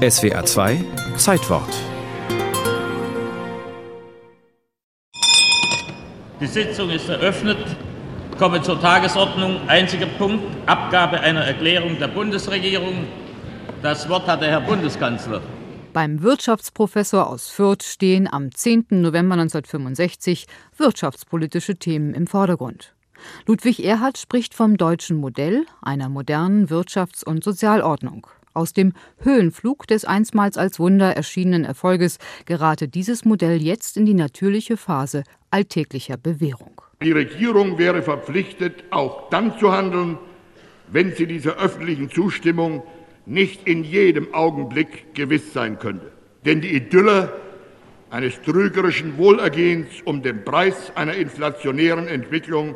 SWA 2 Zeitwort. Die Sitzung ist eröffnet. Komme zur Tagesordnung. Einziger Punkt: Abgabe einer Erklärung der Bundesregierung. Das Wort hat der Herr Bundeskanzler. Beim Wirtschaftsprofessor aus Fürth stehen am 10. November 1965 wirtschaftspolitische Themen im Vordergrund. Ludwig Erhard spricht vom deutschen Modell, einer modernen Wirtschafts- und Sozialordnung. Aus dem Höhenflug des einstmals als Wunder erschienenen Erfolges gerate dieses Modell jetzt in die natürliche Phase alltäglicher Bewährung. Die Regierung wäre verpflichtet, auch dann zu handeln, wenn sie dieser öffentlichen Zustimmung nicht in jedem Augenblick gewiss sein könnte. Denn die Idylle eines trügerischen Wohlergehens um den Preis einer inflationären Entwicklung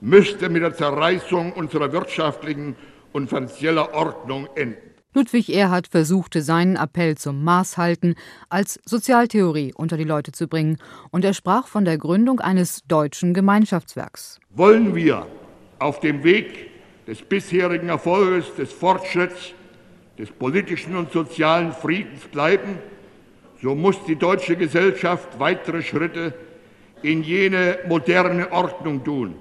müsste mit der Zerreißung unserer wirtschaftlichen und finanzieller Ordnung enden. Ludwig Erhard versuchte seinen Appell zum Maßhalten als Sozialtheorie unter die Leute zu bringen und er sprach von der Gründung eines deutschen Gemeinschaftswerks. Wollen wir auf dem Weg des bisherigen Erfolges, des Fortschritts, des politischen und sozialen Friedens bleiben, so muss die deutsche Gesellschaft weitere Schritte in jene moderne Ordnung tun,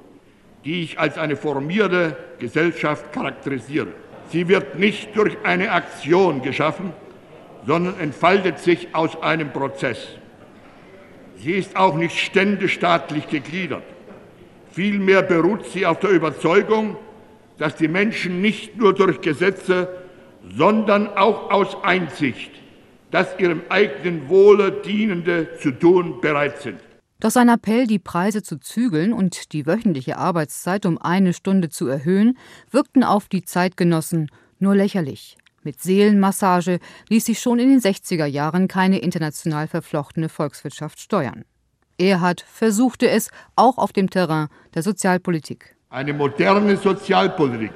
die ich als eine formierte Gesellschaft charakterisiere. Sie wird nicht durch eine Aktion geschaffen, sondern entfaltet sich aus einem Prozess. Sie ist auch nicht ständestaatlich gegliedert. Vielmehr beruht sie auf der Überzeugung, dass die Menschen nicht nur durch Gesetze, sondern auch aus Einsicht das ihrem eigenen Wohle dienende zu tun bereit sind. Doch sein Appell, die Preise zu zügeln und die wöchentliche Arbeitszeit um eine Stunde zu erhöhen, wirkten auf die Zeitgenossen nur lächerlich. Mit Seelenmassage ließ sich schon in den 60er Jahren keine international verflochtene Volkswirtschaft steuern. Erhard versuchte es auch auf dem Terrain der Sozialpolitik. Eine moderne Sozialpolitik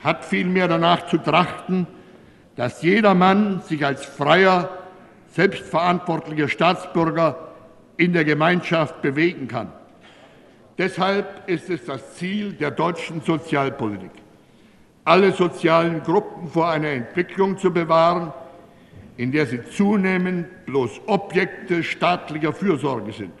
hat vielmehr danach zu trachten, dass jeder Mann sich als freier, selbstverantwortlicher Staatsbürger in der Gemeinschaft bewegen kann. Deshalb ist es das Ziel der deutschen Sozialpolitik, alle sozialen Gruppen vor einer Entwicklung zu bewahren, in der sie zunehmend bloß Objekte staatlicher Fürsorge sind.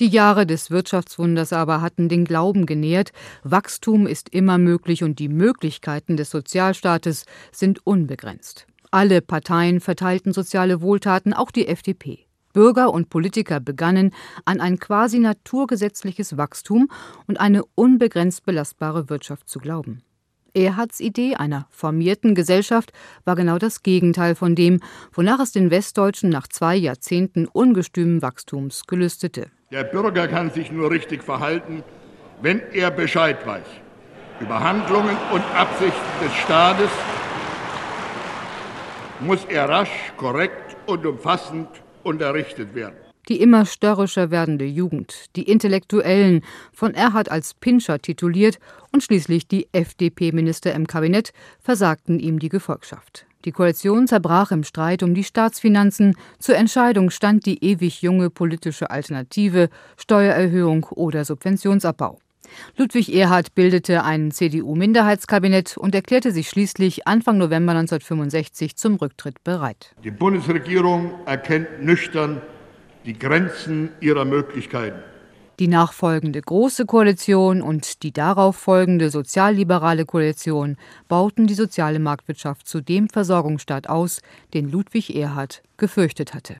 Die Jahre des Wirtschaftswunders aber hatten den Glauben genährt, Wachstum ist immer möglich und die Möglichkeiten des Sozialstaates sind unbegrenzt. Alle Parteien verteilten soziale Wohltaten, auch die FDP. Bürger und Politiker begannen, an ein quasi naturgesetzliches Wachstum und eine unbegrenzt belastbare Wirtschaft zu glauben. Erhards Idee einer formierten Gesellschaft war genau das Gegenteil von dem, wonach es den Westdeutschen nach zwei Jahrzehnten ungestümen Wachstums gelüstete. Der Bürger kann sich nur richtig verhalten, wenn er Bescheid weiß über Handlungen und Absichten des Staates, muss er rasch, korrekt und umfassend unterrichtet werden. Die immer störrischer werdende Jugend, die Intellektuellen, von Erhard als Pinscher tituliert und schließlich die FDP-Minister im Kabinett versagten ihm die Gefolgschaft. Die Koalition zerbrach im Streit um die Staatsfinanzen. Zur Entscheidung stand die ewig junge politische Alternative Steuererhöhung oder Subventionsabbau. Ludwig Erhard bildete ein CDU-Minderheitskabinett und erklärte sich schließlich Anfang November 1965 zum Rücktritt bereit. Die Bundesregierung erkennt nüchtern die Grenzen ihrer Möglichkeiten. Die nachfolgende Große Koalition und die darauf folgende sozialliberale Koalition bauten die soziale Marktwirtschaft zu dem Versorgungsstaat aus, den Ludwig Erhard gefürchtet hatte.